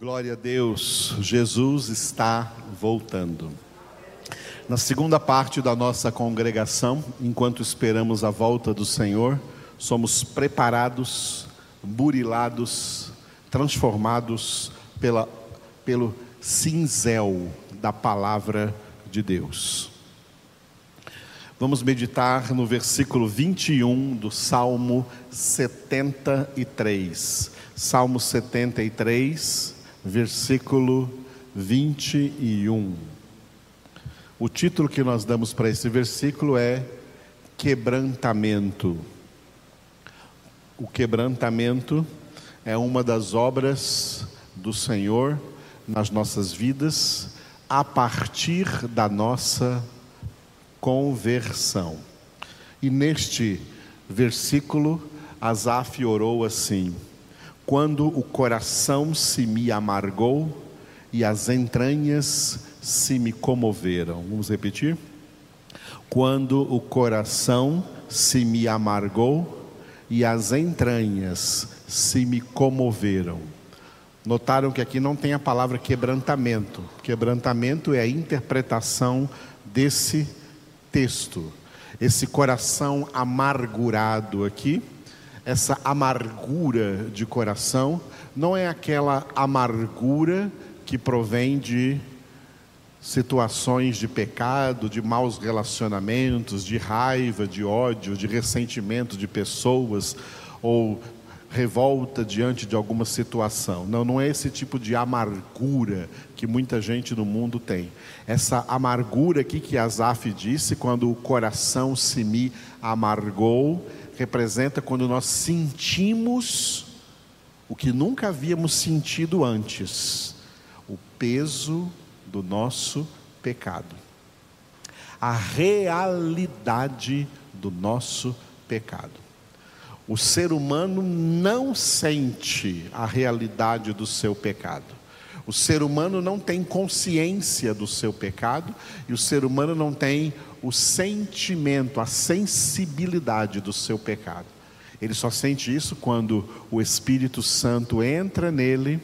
Glória a Deus, Jesus está voltando. Na segunda parte da nossa congregação, enquanto esperamos a volta do Senhor, somos preparados, burilados, transformados pela, pelo cinzel da palavra de Deus. Vamos meditar no versículo 21 do Salmo 73. Salmo 73, versículo 21. O título que nós damos para esse versículo é Quebrantamento. O quebrantamento é uma das obras do Senhor nas nossas vidas a partir da nossa conversão. E neste versículo, Asaf orou assim: Quando o coração se me amargou e as entranhas se me comoveram. Vamos repetir? Quando o coração se me amargou e as entranhas se me comoveram. Notaram que aqui não tem a palavra quebrantamento. Quebrantamento é a interpretação desse texto. Esse coração amargurado aqui, essa amargura de coração, não é aquela amargura que provém de situações de pecado, de maus relacionamentos, de raiva, de ódio, de ressentimento de pessoas ou revolta diante de alguma situação. Não, não é esse tipo de amargura que muita gente no mundo tem. Essa amargura aqui que Asaf disse, quando o coração se me amargou, representa quando nós sentimos o que nunca havíamos sentido antes, o peso do nosso pecado. A realidade do nosso pecado. O ser humano não sente a realidade do seu pecado. O ser humano não tem consciência do seu pecado e o ser humano não tem o sentimento, a sensibilidade do seu pecado. Ele só sente isso quando o Espírito Santo entra nele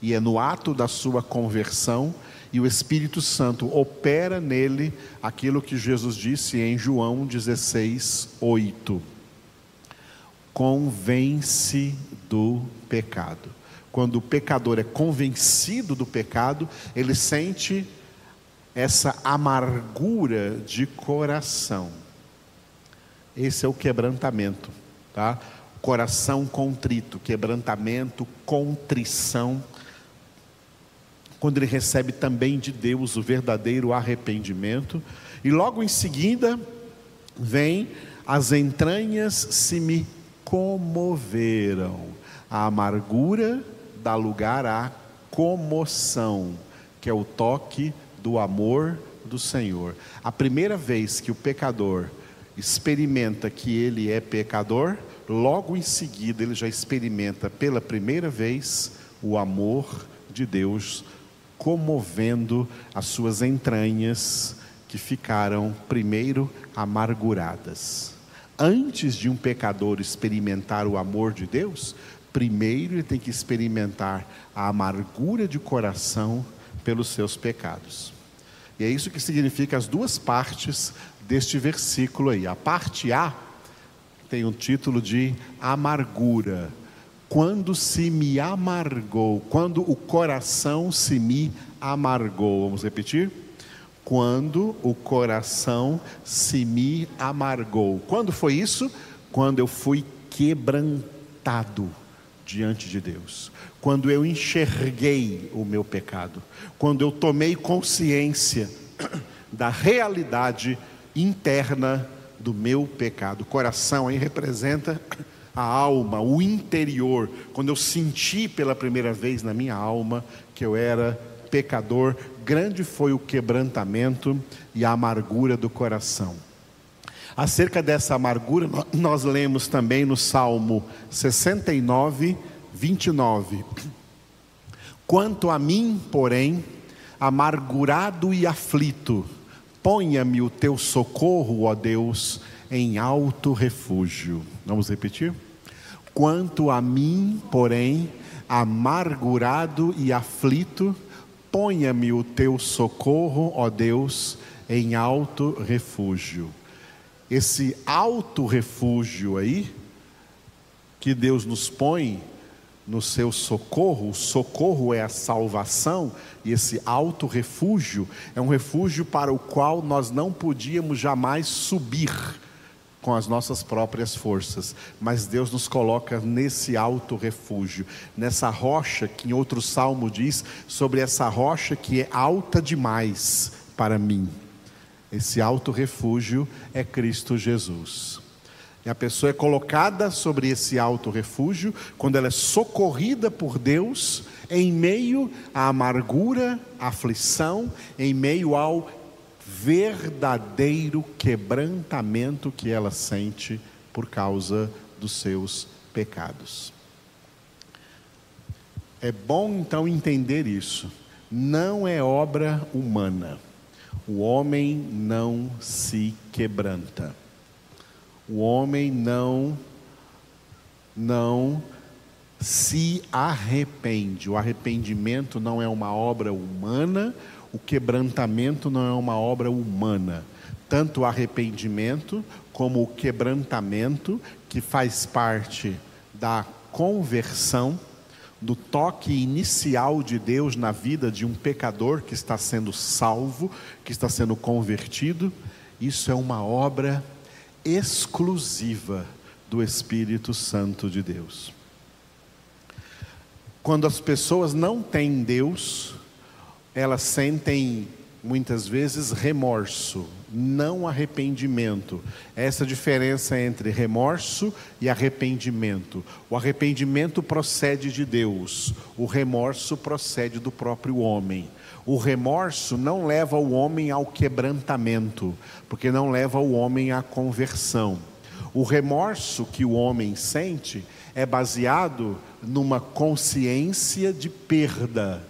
e é no ato da sua conversão e o Espírito Santo opera nele aquilo que Jesus disse em João 16, 8 convence do pecado. Quando o pecador é convencido do pecado, ele sente essa amargura de coração. Esse é o quebrantamento, tá? Coração contrito, quebrantamento, contrição. Quando ele recebe também de Deus o verdadeiro arrependimento, e logo em seguida vem as entranhas se me comoveram. A amargura dá lugar à comoção, que é o toque do amor do Senhor. A primeira vez que o pecador experimenta que ele é pecador, logo em seguida ele já experimenta pela primeira vez o amor de Deus comovendo as suas entranhas que ficaram primeiro amarguradas antes de um pecador experimentar o amor de Deus, primeiro ele tem que experimentar a amargura de coração pelos seus pecados. E é isso que significa as duas partes deste versículo aí. A parte A tem o título de amargura. Quando se me amargou, quando o coração se me amargou. Vamos repetir? quando o coração se me amargou. Quando foi isso? Quando eu fui quebrantado diante de Deus. Quando eu enxerguei o meu pecado. Quando eu tomei consciência da realidade interna do meu pecado. Coração aí representa a alma, o interior. Quando eu senti pela primeira vez na minha alma que eu era pecador, grande foi o quebrantamento e a amargura do coração. Acerca dessa amargura, nós lemos também no Salmo 69, 29. Quanto a mim, porém, amargurado e aflito, ponha-me o teu socorro, ó Deus, em alto refúgio. Vamos repetir? Quanto a mim, porém, amargurado e aflito, ponha-me o teu socorro, ó Deus, em alto refúgio. Esse alto refúgio aí, que Deus nos põe no seu socorro, o socorro é a salvação, e esse alto refúgio é um refúgio para o qual nós não podíamos jamais subir com as nossas próprias forças, mas Deus nos coloca nesse alto refúgio, nessa rocha que em outro salmo diz sobre essa rocha que é alta demais para mim. Esse alto refúgio é Cristo Jesus. E a pessoa é colocada sobre esse alto refúgio quando ela é socorrida por Deus em meio à amargura, à aflição, em meio ao verdadeiro quebrantamento que ela sente por causa dos seus pecados. É bom então entender isso. Não é obra humana. O homem não se quebranta. O homem não não se arrepende. O arrependimento não é uma obra humana, o quebrantamento não é uma obra humana. Tanto o arrependimento como o quebrantamento, que faz parte da conversão, do toque inicial de Deus na vida de um pecador que está sendo salvo, que está sendo convertido, isso é uma obra exclusiva do Espírito Santo de Deus. Quando as pessoas não têm Deus, elas sentem muitas vezes remorso, não arrependimento. Essa diferença entre remorso e arrependimento. O arrependimento procede de Deus, o remorso procede do próprio homem. O remorso não leva o homem ao quebrantamento, porque não leva o homem à conversão. O remorso que o homem sente é baseado numa consciência de perda.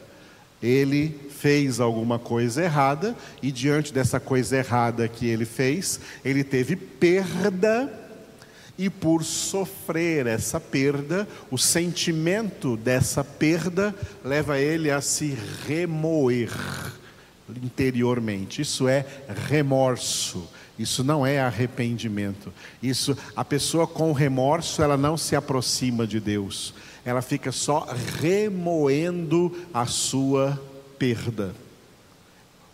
Ele fez alguma coisa errada e diante dessa coisa errada que ele fez, ele teve perda e por sofrer essa perda, o sentimento dessa perda leva ele a se remoer interiormente. Isso é remorso. Isso não é arrependimento. Isso a pessoa com remorso, ela não se aproxima de Deus. Ela fica só remoendo a sua perda,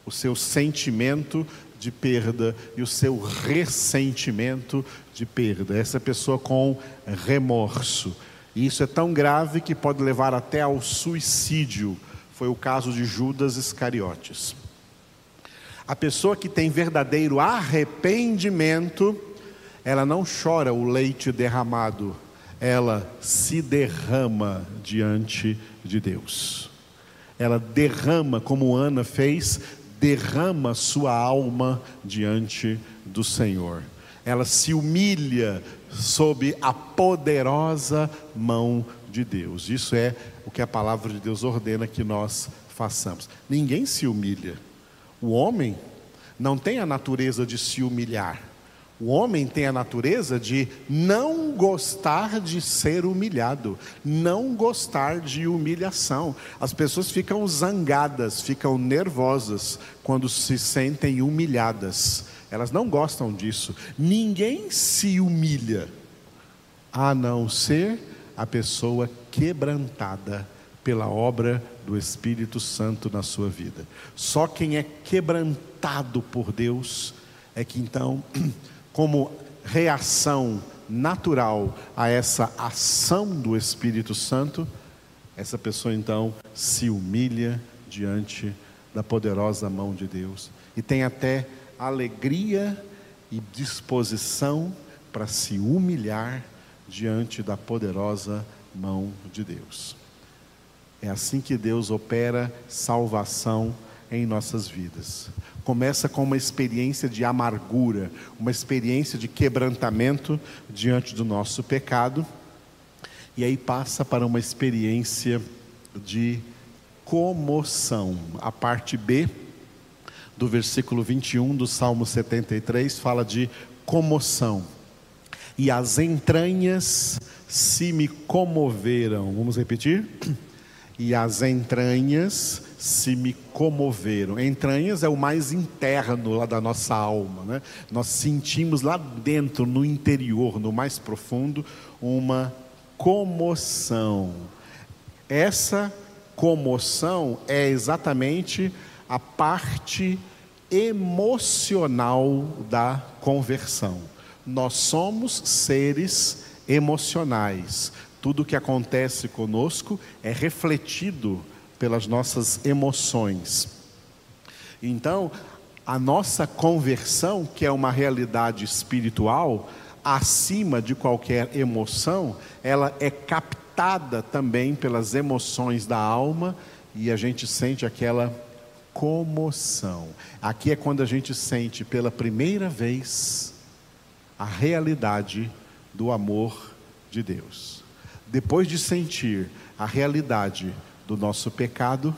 o seu sentimento de perda e o seu ressentimento de perda. Essa pessoa com remorso. E isso é tão grave que pode levar até ao suicídio. Foi o caso de Judas Iscariotes. A pessoa que tem verdadeiro arrependimento, ela não chora o leite derramado, ela se derrama diante de Deus ela derrama, como Ana fez, derrama sua alma diante do Senhor. Ela se humilha sob a poderosa mão de Deus. Isso é o que a palavra de Deus ordena que nós façamos. Ninguém se humilha. O homem não tem a natureza de se humilhar. O homem tem a natureza de não gostar de ser humilhado, não gostar de humilhação. As pessoas ficam zangadas, ficam nervosas quando se sentem humilhadas. Elas não gostam disso. Ninguém se humilha, a não ser a pessoa quebrantada pela obra do Espírito Santo na sua vida. Só quem é quebrantado por Deus é que então como reação natural a essa ação do Espírito Santo, essa pessoa então se humilha diante da poderosa mão de Deus e tem até alegria e disposição para se humilhar diante da poderosa mão de Deus. É assim que Deus opera salvação em nossas vidas. Começa com uma experiência de amargura, uma experiência de quebrantamento diante do nosso pecado, e aí passa para uma experiência de comoção. A parte B do versículo 21 do Salmo 73 fala de comoção. e as entranhas se me comoveram. Vamos repetir? E as entranhas se me comoveram. Entranhas é o mais interno lá da nossa alma, né? Nós sentimos lá dentro, no interior, no mais profundo, uma comoção. Essa comoção é exatamente a parte emocional da conversão. Nós somos seres emocionais. Tudo que acontece conosco é refletido pelas nossas emoções. Então, a nossa conversão, que é uma realidade espiritual, acima de qualquer emoção, ela é captada também pelas emoções da alma e a gente sente aquela comoção. Aqui é quando a gente sente pela primeira vez a realidade do amor de Deus. Depois de sentir a realidade do nosso pecado,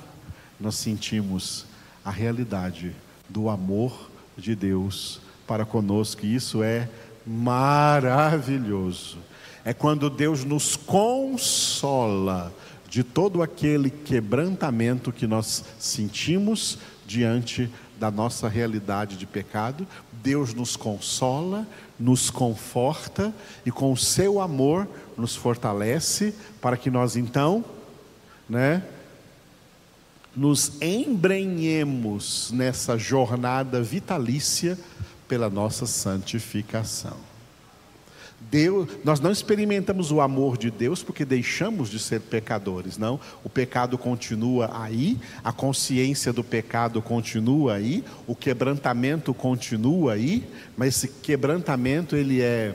nós sentimos a realidade do amor de Deus para conosco, e isso é maravilhoso. É quando Deus nos consola de todo aquele quebrantamento que nós sentimos diante da nossa realidade de pecado, Deus nos consola, nos conforta e com o seu amor nos fortalece para que nós então, né, nos embrenhemos nessa jornada vitalícia pela nossa santificação. Deus, nós não experimentamos o amor de Deus porque deixamos de ser pecadores, não. O pecado continua aí, a consciência do pecado continua aí, o quebrantamento continua aí, mas esse quebrantamento ele é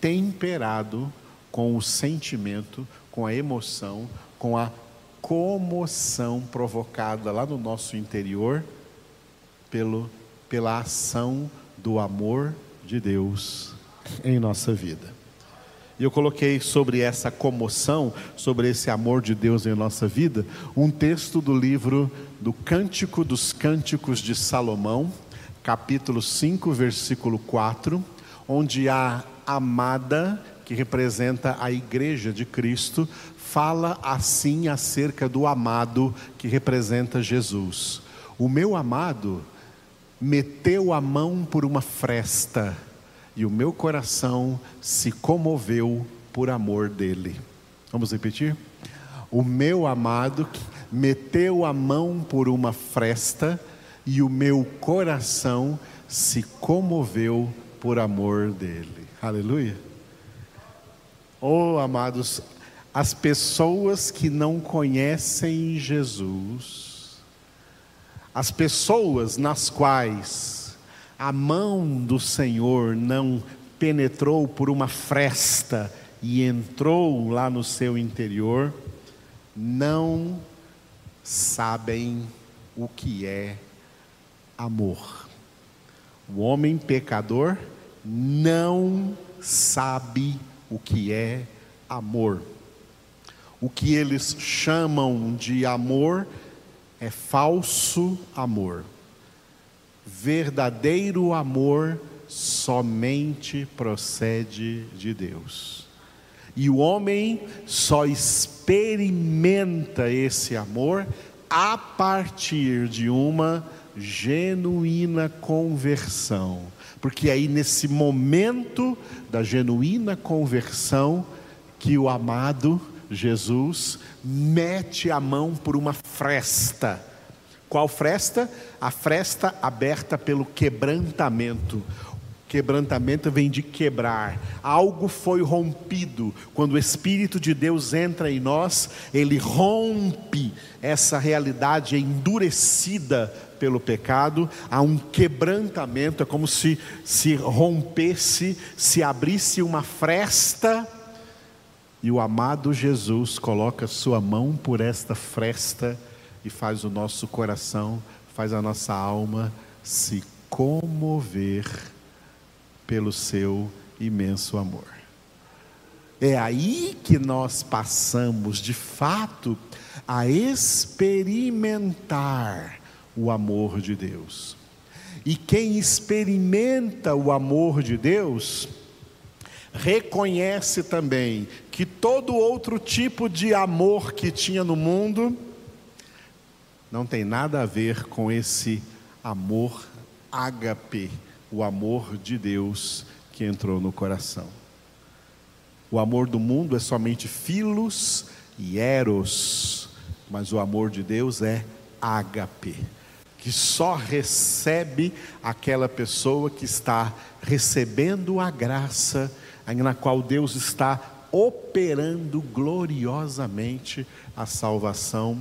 temperado com o sentimento, com a emoção, com a comoção provocada lá no nosso interior pelo, pela ação do amor de Deus em nossa vida. E eu coloquei sobre essa comoção, sobre esse amor de Deus em nossa vida, um texto do livro do Cântico dos Cânticos de Salomão, capítulo 5, versículo 4, onde a amada, que representa a igreja de Cristo, fala assim acerca do amado que representa Jesus. O meu amado meteu a mão por uma fresta e o meu coração se comoveu por amor dele. Vamos repetir? O meu amado meteu a mão por uma fresta e o meu coração se comoveu por amor dele. Aleluia. Oh, amados, as pessoas que não conhecem Jesus, as pessoas nas quais a mão do Senhor não penetrou por uma fresta e entrou lá no seu interior, não sabem o que é amor. O homem pecador não sabe o que é amor. O que eles chamam de amor é falso amor verdadeiro amor somente procede de Deus. E o homem só experimenta esse amor a partir de uma genuína conversão. Porque aí, nesse momento da genuína conversão, que o amado Jesus mete a mão por uma fresta qual fresta? A fresta aberta pelo quebrantamento. Quebrantamento vem de quebrar. Algo foi rompido. Quando o Espírito de Deus entra em nós, ele rompe essa realidade endurecida pelo pecado. Há um quebrantamento, é como se se rompesse, se abrisse uma fresta. E o amado Jesus coloca sua mão por esta fresta e faz o nosso coração, faz a nossa alma se comover pelo seu imenso amor. É aí que nós passamos, de fato, a experimentar o amor de Deus. E quem experimenta o amor de Deus, reconhece também que todo outro tipo de amor que tinha no mundo não tem nada a ver com esse amor ágape, o amor de Deus que entrou no coração. O amor do mundo é somente filos e eros, mas o amor de Deus é ágape, que só recebe aquela pessoa que está recebendo a graça na qual Deus está operando gloriosamente a salvação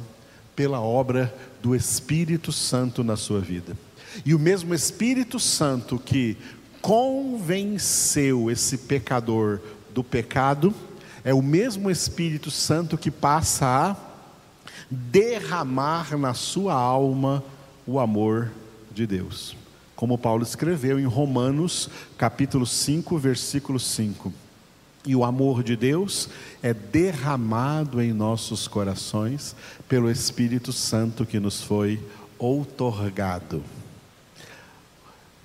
pela obra do Espírito Santo na sua vida. E o mesmo Espírito Santo que convenceu esse pecador do pecado, é o mesmo Espírito Santo que passa a derramar na sua alma o amor de Deus como Paulo escreveu em Romanos, capítulo 5, versículo 5. E o amor de Deus é derramado em nossos corações pelo Espírito Santo que nos foi outorgado.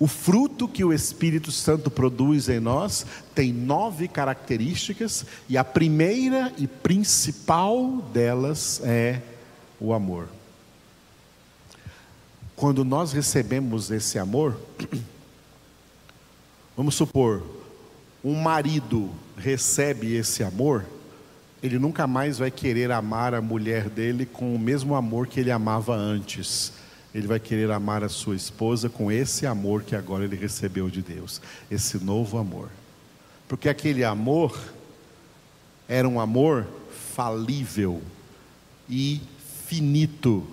O fruto que o Espírito Santo produz em nós tem nove características, e a primeira e principal delas é o amor. Quando nós recebemos esse amor, vamos supor, um marido recebe esse amor, ele nunca mais vai querer amar a mulher dele com o mesmo amor que ele amava antes. Ele vai querer amar a sua esposa com esse amor que agora ele recebeu de Deus, esse novo amor. Porque aquele amor era um amor falível e finito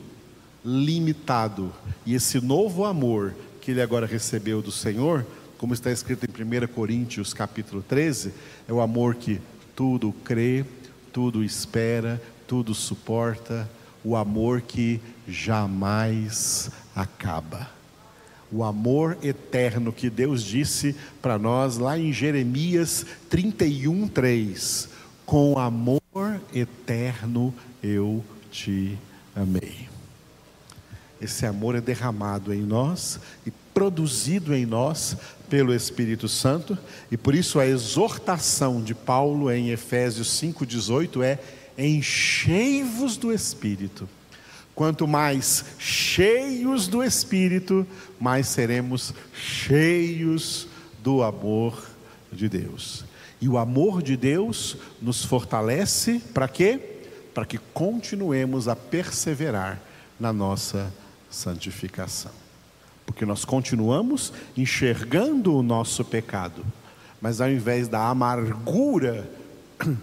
limitado. E esse novo amor que ele agora recebeu do Senhor, como está escrito em 1 Coríntios capítulo 13, é o amor que tudo crê, tudo espera, tudo suporta, o amor que jamais acaba. O amor eterno que Deus disse para nós lá em Jeremias 31, 3: Com amor eterno eu te amei. Esse amor é derramado em nós e produzido em nós pelo Espírito Santo, e por isso a exortação de Paulo em Efésios 5,18 é: enchei-vos do Espírito. Quanto mais cheios do Espírito, mais seremos cheios do amor de Deus. E o amor de Deus nos fortalece para quê? Para que continuemos a perseverar na nossa santificação. Porque nós continuamos enxergando o nosso pecado, mas ao invés da amargura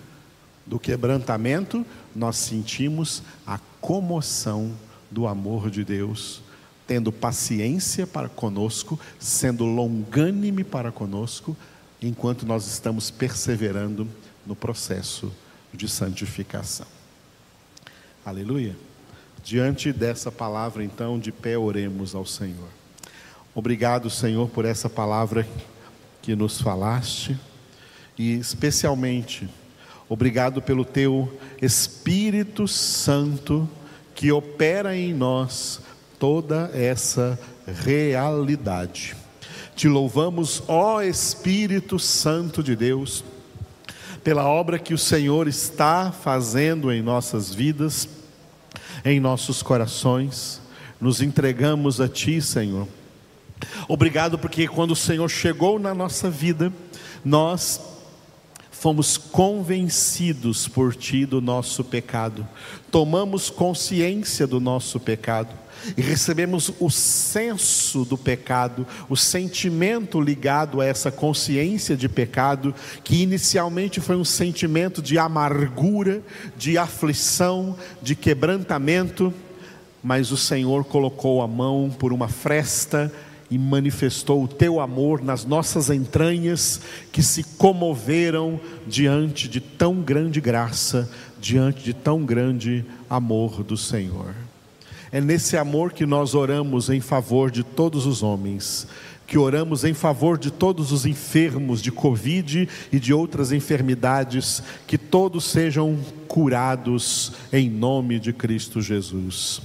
do quebrantamento, nós sentimos a comoção do amor de Deus, tendo paciência para conosco, sendo longânime para conosco, enquanto nós estamos perseverando no processo de santificação. Aleluia. Diante dessa palavra, então, de pé oremos ao Senhor. Obrigado, Senhor, por essa palavra que nos falaste e especialmente obrigado pelo teu Espírito Santo que opera em nós toda essa realidade. Te louvamos, ó Espírito Santo de Deus, pela obra que o Senhor está fazendo em nossas vidas em nossos corações, nos entregamos a Ti, Senhor. Obrigado porque quando o Senhor chegou na nossa vida, nós fomos convencidos por Ti do nosso pecado, tomamos consciência do nosso pecado e recebemos o senso do pecado, o sentimento ligado a essa consciência de pecado, que inicialmente foi um sentimento de amargura, de aflição, de quebrantamento, mas o Senhor colocou a mão por uma fresta e manifestou o teu amor nas nossas entranhas, que se comoveram diante de tão grande graça, diante de tão grande amor do Senhor. É nesse amor que nós oramos em favor de todos os homens, que oramos em favor de todos os enfermos de Covid e de outras enfermidades, que todos sejam curados em nome de Cristo Jesus.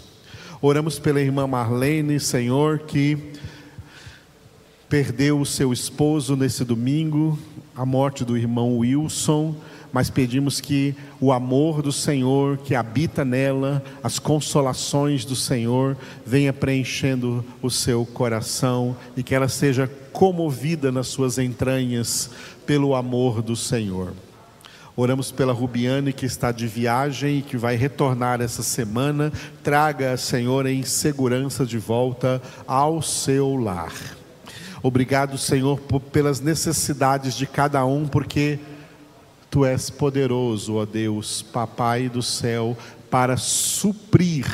Oramos pela irmã Marlene, Senhor, que perdeu o seu esposo nesse domingo, a morte do irmão Wilson, mas pedimos que o amor do Senhor que habita nela, as consolações do Senhor, venha preenchendo o seu coração e que ela seja comovida nas suas entranhas pelo amor do Senhor. Oramos pela Rubiane que está de viagem e que vai retornar essa semana. Traga, Senhor, em segurança de volta ao seu lar. Obrigado, Senhor, pelas necessidades de cada um, porque Tu és poderoso, ó Deus, Papai do céu, para suprir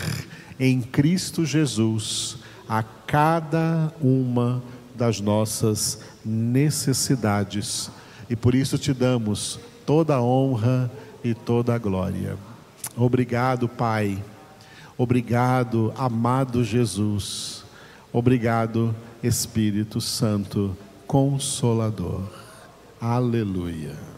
em Cristo Jesus a cada uma das nossas necessidades. E por isso te damos toda a honra e toda a glória. Obrigado, Pai. Obrigado, amado Jesus. Obrigado, Espírito Santo Consolador. Aleluia.